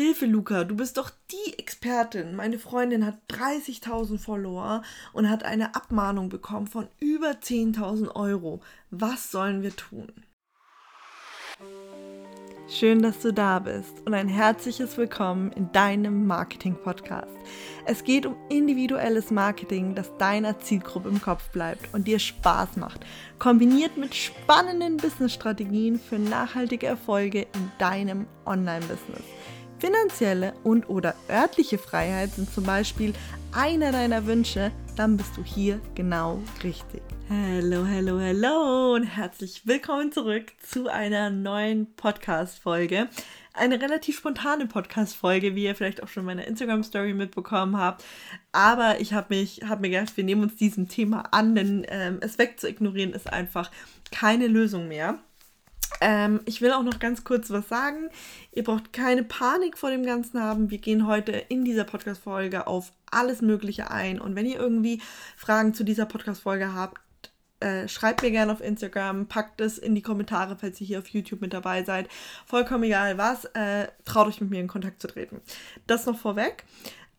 Hilfe, Luca, du bist doch die Expertin. Meine Freundin hat 30.000 Follower und hat eine Abmahnung bekommen von über 10.000 Euro. Was sollen wir tun? Schön, dass du da bist und ein herzliches Willkommen in deinem Marketing-Podcast. Es geht um individuelles Marketing, das deiner Zielgruppe im Kopf bleibt und dir Spaß macht, kombiniert mit spannenden Business-Strategien für nachhaltige Erfolge in deinem Online-Business. Finanzielle und oder örtliche Freiheit sind zum Beispiel einer deiner Wünsche, dann bist du hier genau richtig. Hallo, hallo, hallo und herzlich willkommen zurück zu einer neuen Podcast-Folge. Eine relativ spontane Podcast-Folge, wie ihr vielleicht auch schon in meiner Instagram-Story mitbekommen habt. Aber ich habe habe mir gedacht, wir nehmen uns diesem Thema an, denn ähm, es wegzuignorieren ist einfach keine Lösung mehr. Ähm, ich will auch noch ganz kurz was sagen. Ihr braucht keine Panik vor dem Ganzen haben. Wir gehen heute in dieser Podcast-Folge auf alles Mögliche ein. Und wenn ihr irgendwie Fragen zu dieser Podcast-Folge habt, äh, schreibt mir gerne auf Instagram, packt es in die Kommentare, falls ihr hier auf YouTube mit dabei seid. Vollkommen egal was, äh, traut euch mit mir in Kontakt zu treten. Das noch vorweg.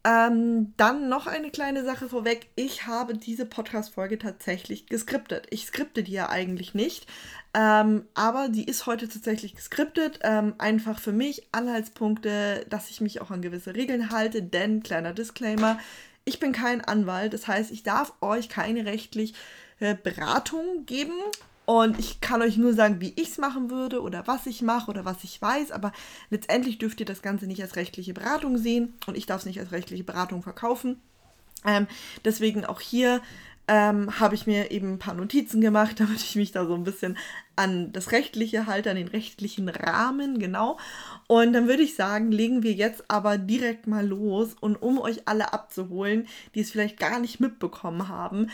Ähm, dann noch eine kleine Sache vorweg. Ich habe diese Podcast-Folge tatsächlich geskriptet. Ich skripte die ja eigentlich nicht, ähm, aber die ist heute tatsächlich geskriptet. Ähm, einfach für mich Anhaltspunkte, dass ich mich auch an gewisse Regeln halte, denn, kleiner Disclaimer, ich bin kein Anwalt. Das heißt, ich darf euch keine rechtlich äh, Beratung geben. Und ich kann euch nur sagen, wie ich es machen würde oder was ich mache oder was ich weiß. Aber letztendlich dürft ihr das Ganze nicht als rechtliche Beratung sehen und ich darf es nicht als rechtliche Beratung verkaufen. Ähm, deswegen auch hier ähm, habe ich mir eben ein paar Notizen gemacht, damit ich mich da so ein bisschen an das Rechtliche halte, an den rechtlichen Rahmen, genau. Und dann würde ich sagen, legen wir jetzt aber direkt mal los und um euch alle abzuholen, die es vielleicht gar nicht mitbekommen haben,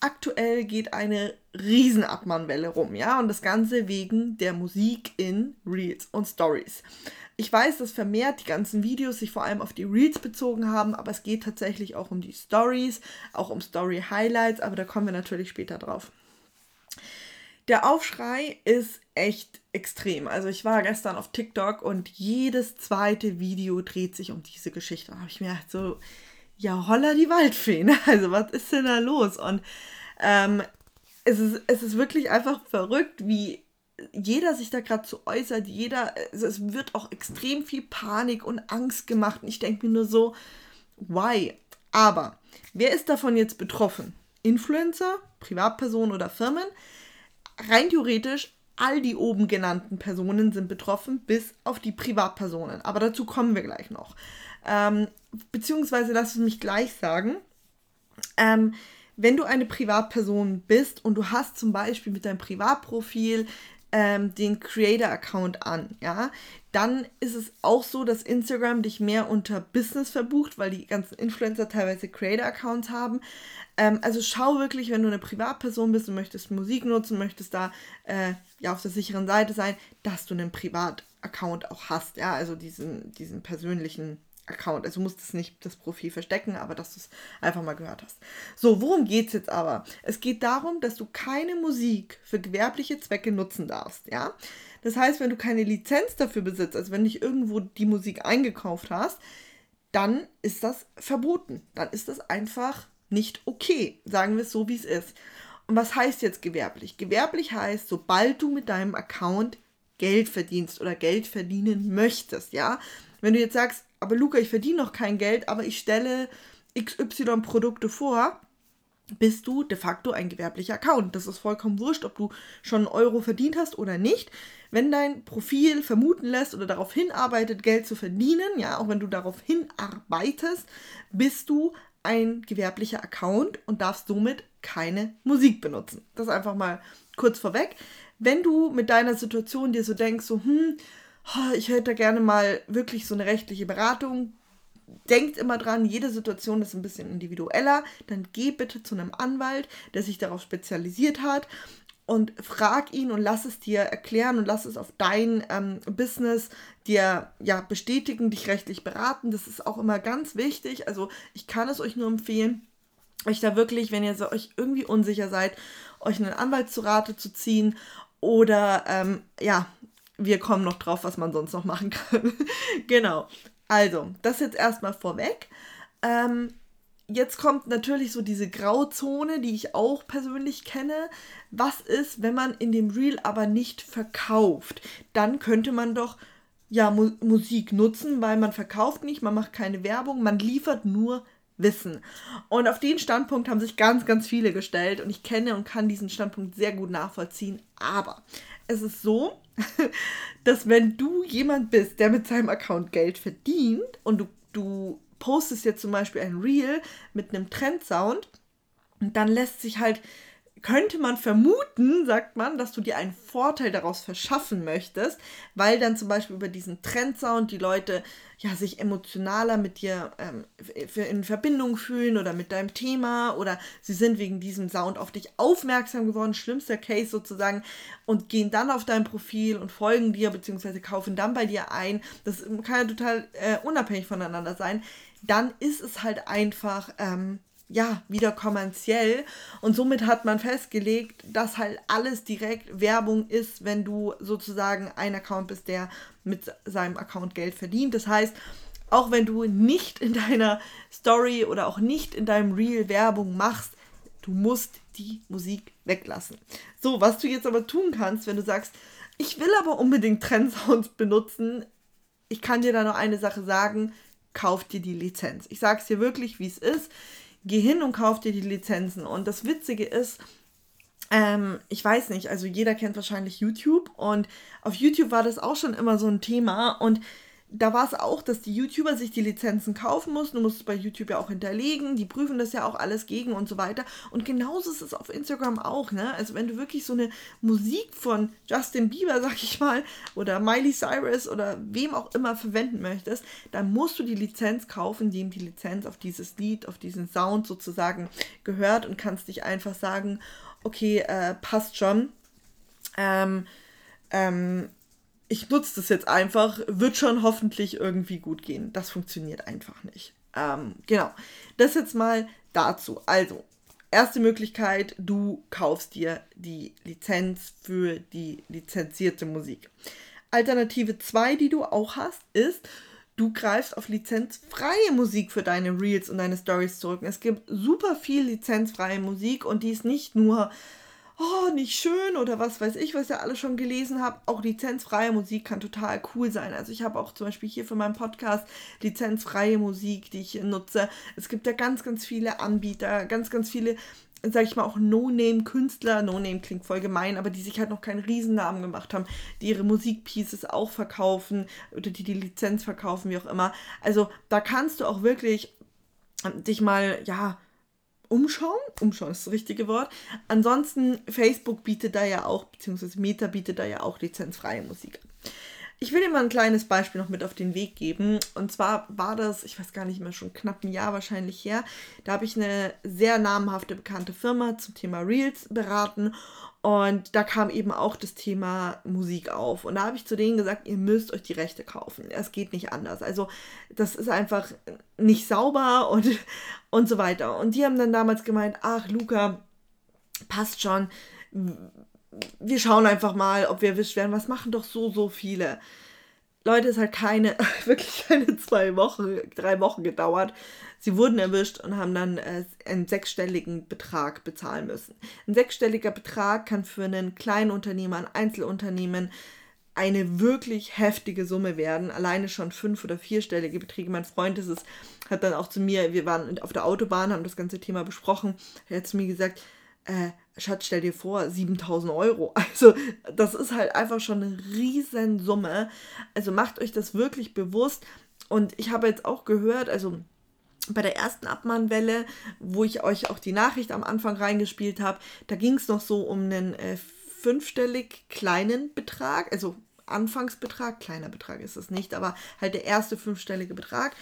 aktuell geht eine Riesenabmannwelle rum, ja, und das Ganze wegen der Musik in Reels und Stories. Ich weiß, dass vermehrt die ganzen Videos sich vor allem auf die Reels bezogen haben, aber es geht tatsächlich auch um die Stories, auch um Story Highlights, aber da kommen wir natürlich später drauf. Der Aufschrei ist echt extrem. Also ich war gestern auf TikTok und jedes zweite Video dreht sich um diese Geschichte. Da habe ich mir so, ja, holla die Waldfeen. Also was ist denn da los? Und ähm, es, ist, es ist wirklich einfach verrückt, wie jeder sich da gerade so äußert. Jeder, also es wird auch extrem viel Panik und Angst gemacht. Und ich denke mir nur so, why? Aber wer ist davon jetzt betroffen? Influencer, Privatpersonen oder Firmen? Rein theoretisch all die oben genannten Personen sind betroffen, bis auf die Privatpersonen. Aber dazu kommen wir gleich noch. Ähm, beziehungsweise lass es mich gleich sagen. Ähm, wenn du eine Privatperson bist und du hast zum Beispiel mit deinem Privatprofil ähm, den Creator-Account an, ja, dann ist es auch so, dass Instagram dich mehr unter Business verbucht, weil die ganzen Influencer teilweise Creator-Accounts haben. Ähm, also schau wirklich, wenn du eine Privatperson bist und möchtest Musik nutzen, möchtest da äh, ja auf der sicheren Seite sein, dass du einen Privat-Account auch hast, ja, also diesen, diesen persönlichen Account. Also du musst es nicht das Profil verstecken, aber dass du es einfach mal gehört hast. So, worum geht es jetzt aber? Es geht darum, dass du keine Musik für gewerbliche Zwecke nutzen darfst, ja? Das heißt, wenn du keine Lizenz dafür besitzt, also wenn dich irgendwo die Musik eingekauft hast, dann ist das verboten. Dann ist das einfach nicht okay. Sagen wir es so, wie es ist. Und was heißt jetzt gewerblich? Gewerblich heißt, sobald du mit deinem Account Geld verdienst oder Geld verdienen möchtest, ja. Wenn du jetzt sagst, aber Luca, ich verdiene noch kein Geld, aber ich stelle XY Produkte vor, bist du de facto ein gewerblicher Account. Das ist vollkommen wurscht, ob du schon einen Euro verdient hast oder nicht. Wenn dein Profil vermuten lässt oder darauf hinarbeitet, Geld zu verdienen, ja, auch wenn du darauf hinarbeitest, bist du ein gewerblicher Account und darfst somit keine Musik benutzen. Das einfach mal kurz vorweg. Wenn du mit deiner Situation dir so denkst, so, hm, ich hätte gerne mal wirklich so eine rechtliche Beratung. Denkt immer dran, jede Situation ist ein bisschen individueller. Dann geh bitte zu einem Anwalt, der sich darauf spezialisiert hat und frag ihn und lass es dir erklären und lass es auf dein ähm, Business dir ja bestätigen, dich rechtlich beraten. Das ist auch immer ganz wichtig. Also ich kann es euch nur empfehlen, euch da wirklich, wenn ihr so euch irgendwie unsicher seid, euch einen Anwalt zu Rate zu ziehen oder ähm, ja, wir kommen noch drauf, was man sonst noch machen kann. genau. Also, das jetzt erstmal vorweg. Ähm, jetzt kommt natürlich so diese Grauzone, die ich auch persönlich kenne. Was ist, wenn man in dem Reel aber nicht verkauft? Dann könnte man doch ja Mu Musik nutzen, weil man verkauft nicht, man macht keine Werbung, man liefert nur Wissen. Und auf den Standpunkt haben sich ganz, ganz viele gestellt und ich kenne und kann diesen Standpunkt sehr gut nachvollziehen. Aber es ist so, dass wenn du jemand bist, der mit seinem Account Geld verdient und du, du postest jetzt zum Beispiel ein Reel mit einem Trendsound, dann lässt sich halt, könnte man vermuten, sagt man, dass du dir einen Vorteil daraus verschaffen möchtest, weil dann zum Beispiel über diesen Trendsound die Leute ja sich emotionaler mit dir ähm, in Verbindung fühlen oder mit deinem Thema oder sie sind wegen diesem Sound auf dich aufmerksam geworden, schlimmster Case sozusagen, und gehen dann auf dein Profil und folgen dir beziehungsweise kaufen dann bei dir ein. Das kann ja total äh, unabhängig voneinander sein dann ist es halt einfach, ähm, ja, wieder kommerziell. Und somit hat man festgelegt, dass halt alles direkt Werbung ist, wenn du sozusagen ein Account bist, der mit seinem Account Geld verdient. Das heißt, auch wenn du nicht in deiner Story oder auch nicht in deinem Reel Werbung machst, du musst die Musik weglassen. So, was du jetzt aber tun kannst, wenn du sagst, ich will aber unbedingt Trendsounds benutzen, ich kann dir da noch eine Sache sagen, kauf dir die Lizenz. Ich sage es dir wirklich, wie es ist. Geh hin und kauf dir die Lizenzen. Und das Witzige ist, ähm, ich weiß nicht, also jeder kennt wahrscheinlich YouTube und auf YouTube war das auch schon immer so ein Thema und da war es auch, dass die YouTuber sich die Lizenzen kaufen mussten. Du musst es bei YouTube ja auch hinterlegen. Die prüfen das ja auch alles gegen und so weiter. Und genauso ist es auf Instagram auch, ne? Also wenn du wirklich so eine Musik von Justin Bieber, sag ich mal, oder Miley Cyrus oder wem auch immer verwenden möchtest, dann musst du die Lizenz kaufen, die ihm die Lizenz auf dieses Lied, auf diesen Sound sozusagen gehört und kannst dich einfach sagen, okay, äh, passt schon. Ähm, ähm, ich nutze das jetzt einfach, wird schon hoffentlich irgendwie gut gehen. Das funktioniert einfach nicht. Ähm, genau. Das jetzt mal dazu. Also, erste Möglichkeit, du kaufst dir die Lizenz für die lizenzierte Musik. Alternative 2, die du auch hast, ist, du greifst auf lizenzfreie Musik für deine Reels und deine Stories zurück. Es gibt super viel lizenzfreie Musik und die ist nicht nur oh, nicht schön oder was weiß ich, was ihr alle schon gelesen habt. Auch lizenzfreie Musik kann total cool sein. Also ich habe auch zum Beispiel hier für meinen Podcast lizenzfreie Musik, die ich nutze. Es gibt ja ganz, ganz viele Anbieter, ganz, ganz viele sag ich mal, auch No-Name-Künstler, No-Name klingt voll gemein, aber die sich halt noch keinen Riesennamen gemacht haben, die ihre Musikpieces auch verkaufen oder die die Lizenz verkaufen, wie auch immer. Also da kannst du auch wirklich dich mal, ja, umschauen. Umschauen ist das richtige Wort. Ansonsten, Facebook bietet da ja auch, beziehungsweise Meta bietet da ja auch lizenzfreie Musik Ich will dir mal ein kleines Beispiel noch mit auf den Weg geben. Und zwar war das, ich weiß gar nicht mehr, schon knapp ein Jahr wahrscheinlich her. Da habe ich eine sehr namhafte, bekannte Firma zum Thema Reels beraten. Und da kam eben auch das Thema Musik auf. Und da habe ich zu denen gesagt, ihr müsst euch die Rechte kaufen. Es geht nicht anders. Also das ist einfach nicht sauber und, und so weiter. Und die haben dann damals gemeint, ach Luca, passt schon. Wir schauen einfach mal, ob wir erwischt werden. Was machen doch so, so viele. Leute, es hat keine, wirklich keine zwei Wochen, drei Wochen gedauert. Sie wurden erwischt und haben dann äh, einen sechsstelligen Betrag bezahlen müssen. Ein sechsstelliger Betrag kann für einen kleinen Unternehmer, ein Einzelunternehmen eine wirklich heftige Summe werden. Alleine schon fünf- oder vierstellige Beträge. Mein Freund ist es, hat dann auch zu mir, wir waren auf der Autobahn, haben das ganze Thema besprochen. Er hat zu mir gesagt, äh, Schatz, stell dir vor, 7000 Euro. Also, das ist halt einfach schon eine Riesensumme. Also, macht euch das wirklich bewusst. Und ich habe jetzt auch gehört, also bei der ersten Abmahnwelle, wo ich euch auch die Nachricht am Anfang reingespielt habe, da ging es noch so um einen äh, fünfstellig kleinen Betrag, also Anfangsbetrag, kleiner Betrag ist es nicht, aber halt der erste fünfstellige Betrag.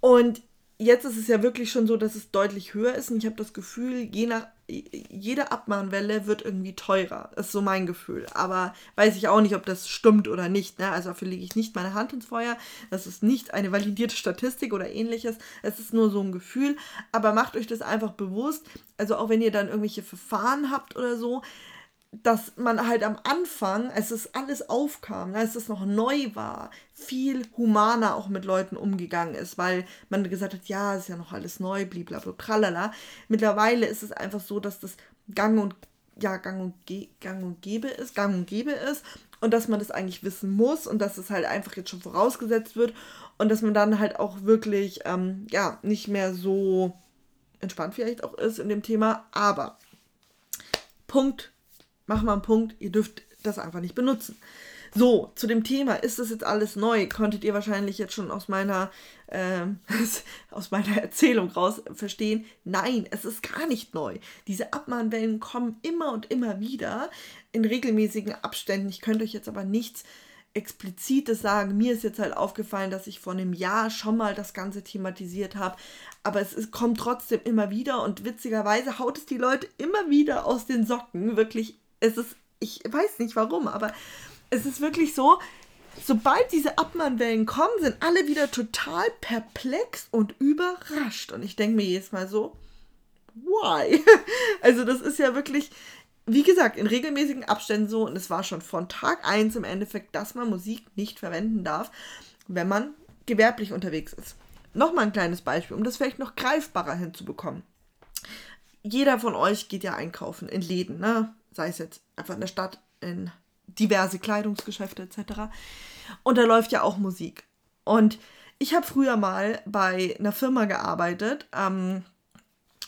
Und jetzt ist es ja wirklich schon so, dass es deutlich höher ist und ich habe das Gefühl, je nach jede Abmahnwelle wird irgendwie teurer. Ist so mein Gefühl. Aber weiß ich auch nicht, ob das stimmt oder nicht. Ne? Also dafür lege ich nicht meine Hand ins Feuer. Das ist nicht eine validierte Statistik oder ähnliches. Es ist nur so ein Gefühl. Aber macht euch das einfach bewusst. Also auch wenn ihr dann irgendwelche Verfahren habt oder so, dass man halt am Anfang, als es alles aufkam, als es noch neu war, viel humaner auch mit Leuten umgegangen ist, weil man gesagt hat, ja, ist ja noch alles neu, blablabla, tralala. Mittlerweile ist es einfach so, dass das gang und ja, gang und, ge gang und gäbe ist, gang und gäbe ist und dass man das eigentlich wissen muss und dass es halt einfach jetzt schon vorausgesetzt wird und dass man dann halt auch wirklich, ähm, ja, nicht mehr so entspannt vielleicht auch ist in dem Thema, aber Punkt mach mal einen Punkt, ihr dürft das einfach nicht benutzen. So, zu dem Thema, ist das jetzt alles neu? Konntet ihr wahrscheinlich jetzt schon aus meiner, äh, aus meiner Erzählung raus verstehen? Nein, es ist gar nicht neu. Diese Abmahnwellen kommen immer und immer wieder in regelmäßigen Abständen. Ich könnte euch jetzt aber nichts explizites sagen. Mir ist jetzt halt aufgefallen, dass ich vor einem Jahr schon mal das Ganze thematisiert habe. Aber es ist, kommt trotzdem immer wieder und witzigerweise haut es die Leute immer wieder aus den Socken. Wirklich es ist, ich weiß nicht warum, aber es ist wirklich so, sobald diese Abmahnwellen kommen, sind alle wieder total perplex und überrascht. Und ich denke mir jedes Mal so, why? Also das ist ja wirklich, wie gesagt, in regelmäßigen Abständen so. Und es war schon von Tag 1 im Endeffekt, dass man Musik nicht verwenden darf, wenn man gewerblich unterwegs ist. Nochmal ein kleines Beispiel, um das vielleicht noch greifbarer hinzubekommen. Jeder von euch geht ja einkaufen in Läden, ne? Sei es jetzt einfach in der Stadt, in diverse Kleidungsgeschäfte etc. Und da läuft ja auch Musik. Und ich habe früher mal bei einer Firma gearbeitet. Ähm,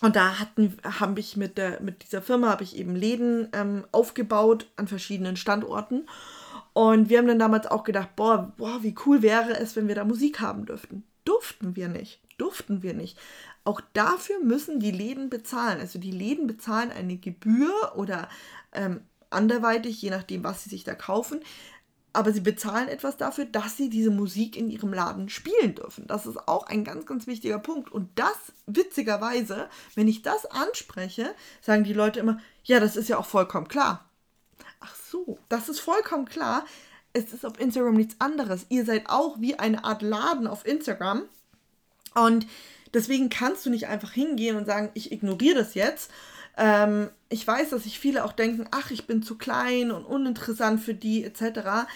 und da hatten, habe ich mit, der, mit dieser Firma habe ich eben Läden ähm, aufgebaut an verschiedenen Standorten. Und wir haben dann damals auch gedacht, boah, boah, wie cool wäre es, wenn wir da Musik haben dürften. Durften wir nicht. Durften wir nicht. Auch dafür müssen die Läden bezahlen. Also die Läden bezahlen eine Gebühr oder ähm, anderweitig, je nachdem, was sie sich da kaufen. Aber sie bezahlen etwas dafür, dass sie diese Musik in ihrem Laden spielen dürfen. Das ist auch ein ganz, ganz wichtiger Punkt. Und das, witzigerweise, wenn ich das anspreche, sagen die Leute immer, ja, das ist ja auch vollkommen klar. Ach so, das ist vollkommen klar. Es ist auf Instagram nichts anderes. Ihr seid auch wie eine Art Laden auf Instagram. Und deswegen kannst du nicht einfach hingehen und sagen, ich ignoriere das jetzt ähm, ich weiß, dass sich viele auch denken, ach, ich bin zu klein und uninteressant für die etc.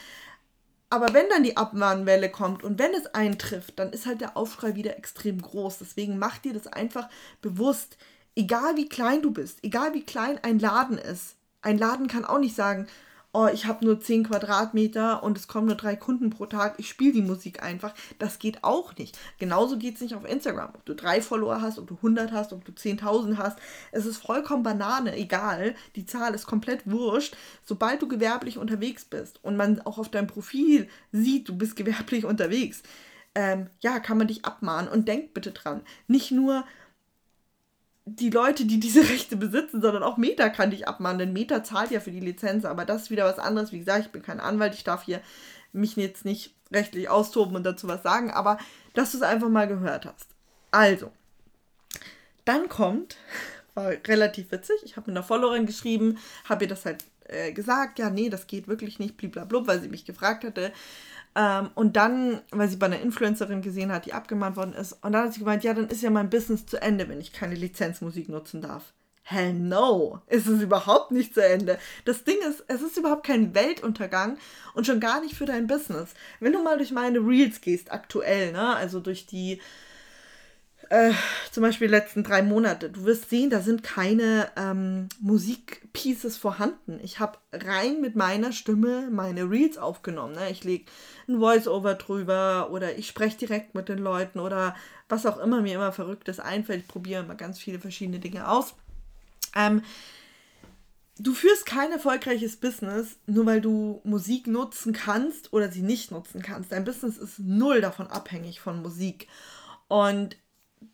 Aber wenn dann die Abmahnwelle kommt und wenn es eintrifft, dann ist halt der Aufschrei wieder extrem groß. Deswegen mach dir das einfach bewusst. Egal wie klein du bist, egal wie klein ein Laden ist. Ein Laden kann auch nicht sagen, oh, ich habe nur 10 Quadratmeter und es kommen nur drei Kunden pro Tag, ich spiele die Musik einfach. Das geht auch nicht. Genauso geht es nicht auf Instagram. Ob du drei Follower hast, ob du 100 hast, ob du 10.000 hast. Es ist vollkommen Banane, egal. Die Zahl ist komplett wurscht. Sobald du gewerblich unterwegs bist und man auch auf deinem Profil sieht, du bist gewerblich unterwegs, ähm, ja, kann man dich abmahnen. Und denk bitte dran, nicht nur die Leute, die diese Rechte besitzen, sondern auch Meta kann dich abmahnen, denn Meta zahlt ja für die Lizenz, aber das ist wieder was anderes. Wie gesagt, ich bin kein Anwalt, ich darf hier mich jetzt nicht rechtlich austoben und dazu was sagen, aber dass du es einfach mal gehört hast. Also, dann kommt, war relativ witzig, ich habe mit einer Followerin geschrieben, habe ihr das halt äh, gesagt, ja, nee, das geht wirklich nicht, blablabla, weil sie mich gefragt hatte, ähm, und dann, weil sie bei einer Influencerin gesehen hat, die abgemahnt worden ist, und dann hat sie gemeint, ja, dann ist ja mein Business zu Ende, wenn ich keine Lizenzmusik nutzen darf. Hell no, ist es überhaupt nicht zu Ende. Das Ding ist, es ist überhaupt kein Weltuntergang und schon gar nicht für dein Business. Wenn du mal durch meine Reels gehst, aktuell, ne, also durch die äh, zum Beispiel die letzten drei Monate. Du wirst sehen, da sind keine ähm, Musikpieces vorhanden. Ich habe rein mit meiner Stimme meine Reels aufgenommen. Ne? Ich lege ein Voice-Over drüber oder ich spreche direkt mit den Leuten oder was auch immer mir immer Verrücktes einfällt. Ich probiere immer ganz viele verschiedene Dinge aus. Ähm, du führst kein erfolgreiches Business, nur weil du Musik nutzen kannst oder sie nicht nutzen kannst. Dein Business ist null davon abhängig von Musik. Und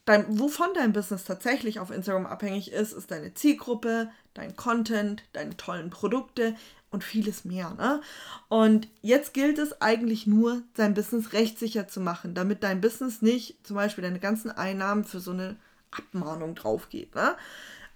dein, wovon dein Business tatsächlich auf Instagram abhängig ist, ist deine Zielgruppe, dein Content, deine tollen Produkte und vieles mehr. Ne? Und jetzt gilt es eigentlich nur, sein Business rechtssicher zu machen, damit dein Business nicht zum Beispiel deine ganzen Einnahmen für so eine Abmahnung draufgeht. Ne?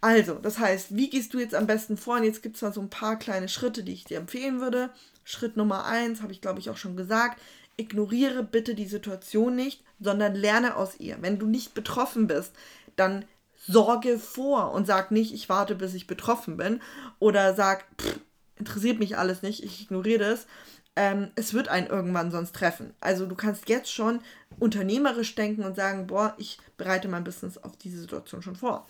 Also, das heißt, wie gehst du jetzt am besten vor? Und jetzt gibt es mal so ein paar kleine Schritte, die ich dir empfehlen würde. Schritt Nummer eins, habe ich glaube ich auch schon gesagt, ignoriere bitte die Situation nicht, sondern lerne aus ihr. Wenn du nicht betroffen bist, dann sorge vor und sag nicht, ich warte, bis ich betroffen bin oder sag, pff, interessiert mich alles nicht, ich ignoriere das. Ähm, es wird einen irgendwann sonst treffen. Also du kannst jetzt schon unternehmerisch denken und sagen, boah, ich bereite mein Business auf diese Situation schon vor.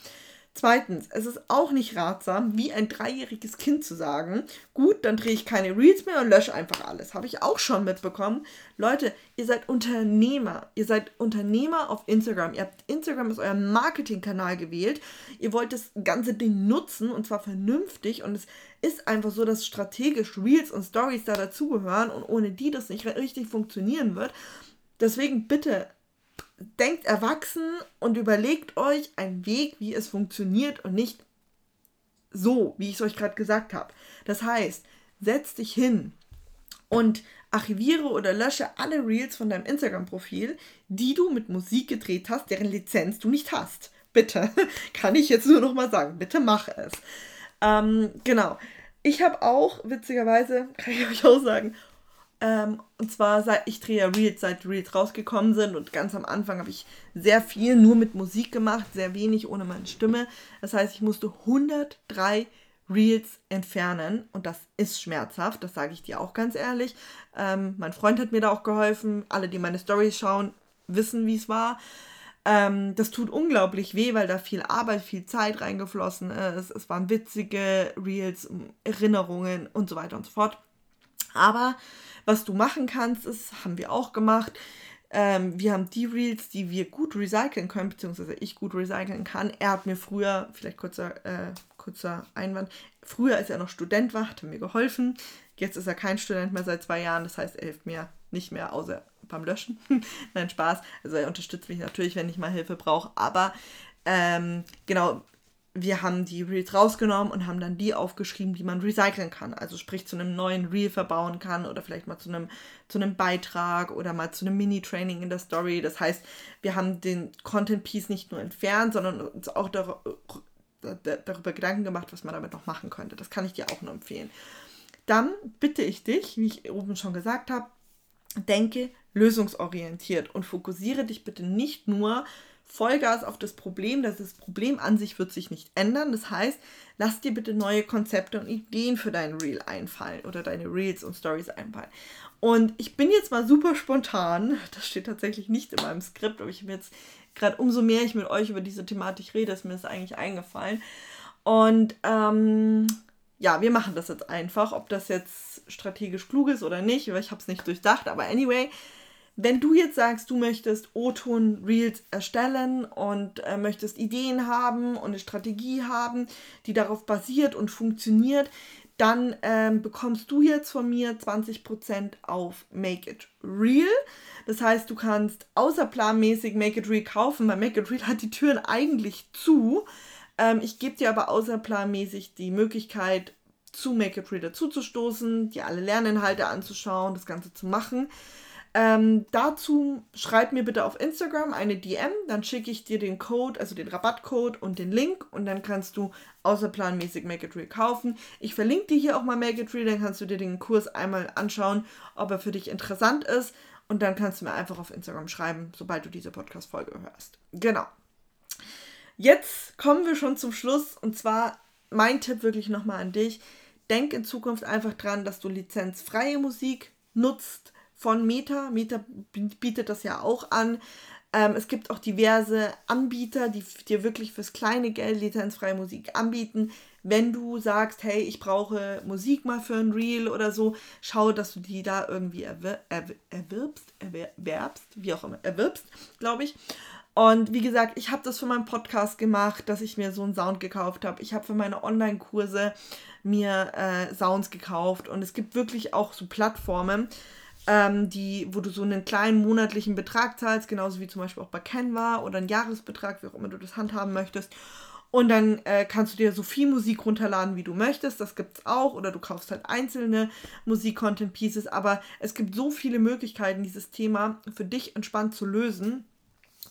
Zweitens, es ist auch nicht ratsam, wie ein dreijähriges Kind zu sagen, gut, dann drehe ich keine Reels mehr und lösche einfach alles. Habe ich auch schon mitbekommen. Leute, ihr seid Unternehmer. Ihr seid Unternehmer auf Instagram. Ihr habt Instagram als euer Marketingkanal gewählt. Ihr wollt das ganze Ding nutzen und zwar vernünftig. Und es ist einfach so, dass strategisch Reels und Stories da dazugehören und ohne die das nicht richtig funktionieren wird. Deswegen bitte denkt erwachsen und überlegt euch einen Weg, wie es funktioniert und nicht so, wie ich es euch gerade gesagt habe. Das heißt, setz dich hin und archiviere oder lösche alle Reels von deinem Instagram-Profil, die du mit Musik gedreht hast, deren Lizenz du nicht hast. Bitte, kann ich jetzt nur noch mal sagen, bitte mach es. Ähm, genau. Ich habe auch, witzigerweise, kann ich euch auch sagen, ähm, und zwar seit ich drehe ja Reels, seit Reels rausgekommen sind und ganz am Anfang habe ich sehr viel nur mit Musik gemacht, sehr wenig ohne meine Stimme. Das heißt, ich musste 103 Reels entfernen und das ist schmerzhaft, das sage ich dir auch ganz ehrlich. Ähm, mein Freund hat mir da auch geholfen. Alle, die meine Stories schauen, wissen, wie es war. Ähm, das tut unglaublich weh, weil da viel Arbeit, viel Zeit reingeflossen ist. Es waren witzige Reels, Erinnerungen und so weiter und so fort. Aber was du machen kannst, ist, haben wir auch gemacht, ähm, wir haben die Reels, die wir gut recyceln können, beziehungsweise ich gut recyceln kann. Er hat mir früher, vielleicht kurzer, äh, kurzer Einwand, früher, als er noch Student war, hat er mir geholfen. Jetzt ist er kein Student mehr seit zwei Jahren, das heißt, er hilft mir nicht mehr, außer beim Löschen. Nein, Spaß. Also er unterstützt mich natürlich, wenn ich mal Hilfe brauche. Aber ähm, genau, wir haben die Reels rausgenommen und haben dann die aufgeschrieben, die man recyceln kann. Also sprich zu einem neuen Reel verbauen kann oder vielleicht mal zu einem, zu einem Beitrag oder mal zu einem Mini-Training in der Story. Das heißt, wir haben den Content-Piece nicht nur entfernt, sondern uns auch dar darüber Gedanken gemacht, was man damit noch machen könnte. Das kann ich dir auch nur empfehlen. Dann bitte ich dich, wie ich oben schon gesagt habe, denke lösungsorientiert und fokussiere dich bitte nicht nur Vollgas auf das Problem. Das Problem an sich wird sich nicht ändern. Das heißt, lass dir bitte neue Konzepte und Ideen für dein Reel einfallen oder deine Reels und Stories einfallen. Und ich bin jetzt mal super spontan. Das steht tatsächlich nicht in meinem Skript, aber ich habe jetzt gerade umso mehr ich mit euch über diese Thematik rede, ist mir das eigentlich eingefallen. Und ähm, ja, wir machen das jetzt einfach. Ob das jetzt strategisch klug ist oder nicht, weil ich habe es nicht durchdacht. Aber anyway, wenn du jetzt sagst, du möchtest O-Ton-Reels erstellen und äh, möchtest Ideen haben und eine Strategie haben, die darauf basiert und funktioniert, dann ähm, bekommst du jetzt von mir 20% auf Make It Real. Das heißt, du kannst außerplanmäßig Make It Real kaufen, weil Make It Real hat die Türen eigentlich zu. Ähm, ich gebe dir aber außerplanmäßig die Möglichkeit, zu Make It Real dazuzustoßen, dir alle Lerninhalte anzuschauen, das Ganze zu machen. Ähm, dazu schreib mir bitte auf Instagram eine DM, dann schicke ich dir den Code, also den Rabattcode und den Link und dann kannst du außerplanmäßig Make It Real kaufen. Ich verlinke dir hier auch mal Make It Real, dann kannst du dir den Kurs einmal anschauen, ob er für dich interessant ist und dann kannst du mir einfach auf Instagram schreiben, sobald du diese Podcast-Folge hörst. Genau. Jetzt kommen wir schon zum Schluss und zwar mein Tipp wirklich nochmal an dich. Denk in Zukunft einfach dran, dass du lizenzfreie Musik nutzt von Meta. Meta bietet das ja auch an. Ähm, es gibt auch diverse Anbieter, die dir wirklich fürs kleine Geld lizenzfreie Musik anbieten. Wenn du sagst, hey, ich brauche Musik mal für ein Reel oder so, schau, dass du die da irgendwie erwir erwir erwirbst, erwerbst, wie auch immer, erwirbst, glaube ich. Und wie gesagt, ich habe das für meinen Podcast gemacht, dass ich mir so einen Sound gekauft habe. Ich habe für meine Online-Kurse mir äh, Sounds gekauft und es gibt wirklich auch so Plattformen, ähm, die, wo du so einen kleinen monatlichen Betrag zahlst, genauso wie zum Beispiel auch bei Canva oder einen Jahresbetrag, wie auch immer du das handhaben möchtest. Und dann äh, kannst du dir so viel Musik runterladen, wie du möchtest. Das gibt es auch. Oder du kaufst halt einzelne Musik-Content-Pieces. Aber es gibt so viele Möglichkeiten, dieses Thema für dich entspannt zu lösen,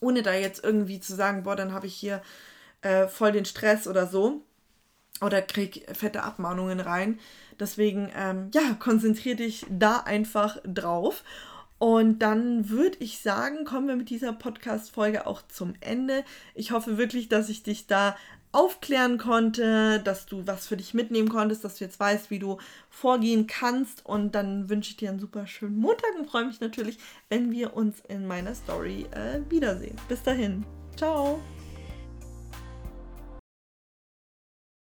ohne da jetzt irgendwie zu sagen, boah, dann habe ich hier äh, voll den Stress oder so. Oder krieg fette Abmahnungen rein. Deswegen, ähm, ja, konzentriere dich da einfach drauf. Und dann würde ich sagen, kommen wir mit dieser Podcast-Folge auch zum Ende. Ich hoffe wirklich, dass ich dich da aufklären konnte, dass du was für dich mitnehmen konntest, dass du jetzt weißt, wie du vorgehen kannst. Und dann wünsche ich dir einen super schönen Montag und freue mich natürlich, wenn wir uns in meiner Story äh, wiedersehen. Bis dahin. Ciao.